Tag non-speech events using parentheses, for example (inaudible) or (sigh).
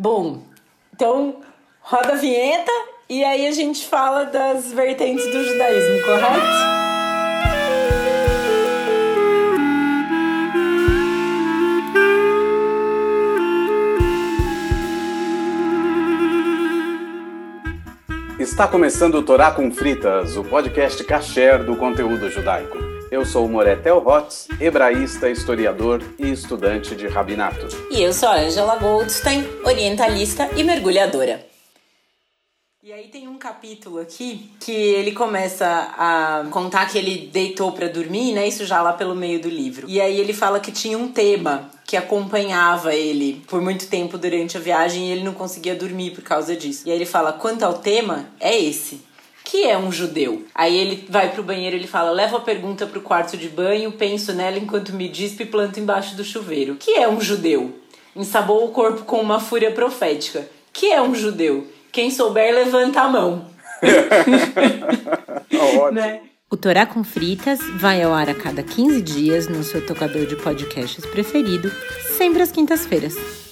Bom, então roda a vinheta e aí a gente fala das vertentes do judaísmo, correto? Está começando o Torá com Fritas, o podcast kasher do conteúdo judaico. Eu sou Moretel Hotz, hebraísta, historiador e estudante de rabinato. E eu sou a Angela Goldstein, orientalista e mergulhadora. E aí tem um capítulo aqui que ele começa a contar que ele deitou para dormir, né? Isso já lá pelo meio do livro. E aí ele fala que tinha um tema que acompanhava ele por muito tempo durante a viagem e ele não conseguia dormir por causa disso. E aí ele fala: quanto ao tema, é esse. Que é um judeu? Aí ele vai pro banheiro ele fala: leva a pergunta pro quarto de banho, penso nela enquanto me dispe e planto embaixo do chuveiro. Que é um judeu? Ensabou o corpo com uma fúria profética. Que é um judeu? Quem souber, levanta a mão. (laughs) né? O Torá com Fritas vai ao ar a cada 15 dias no seu tocador de podcasts preferido, sempre às quintas-feiras.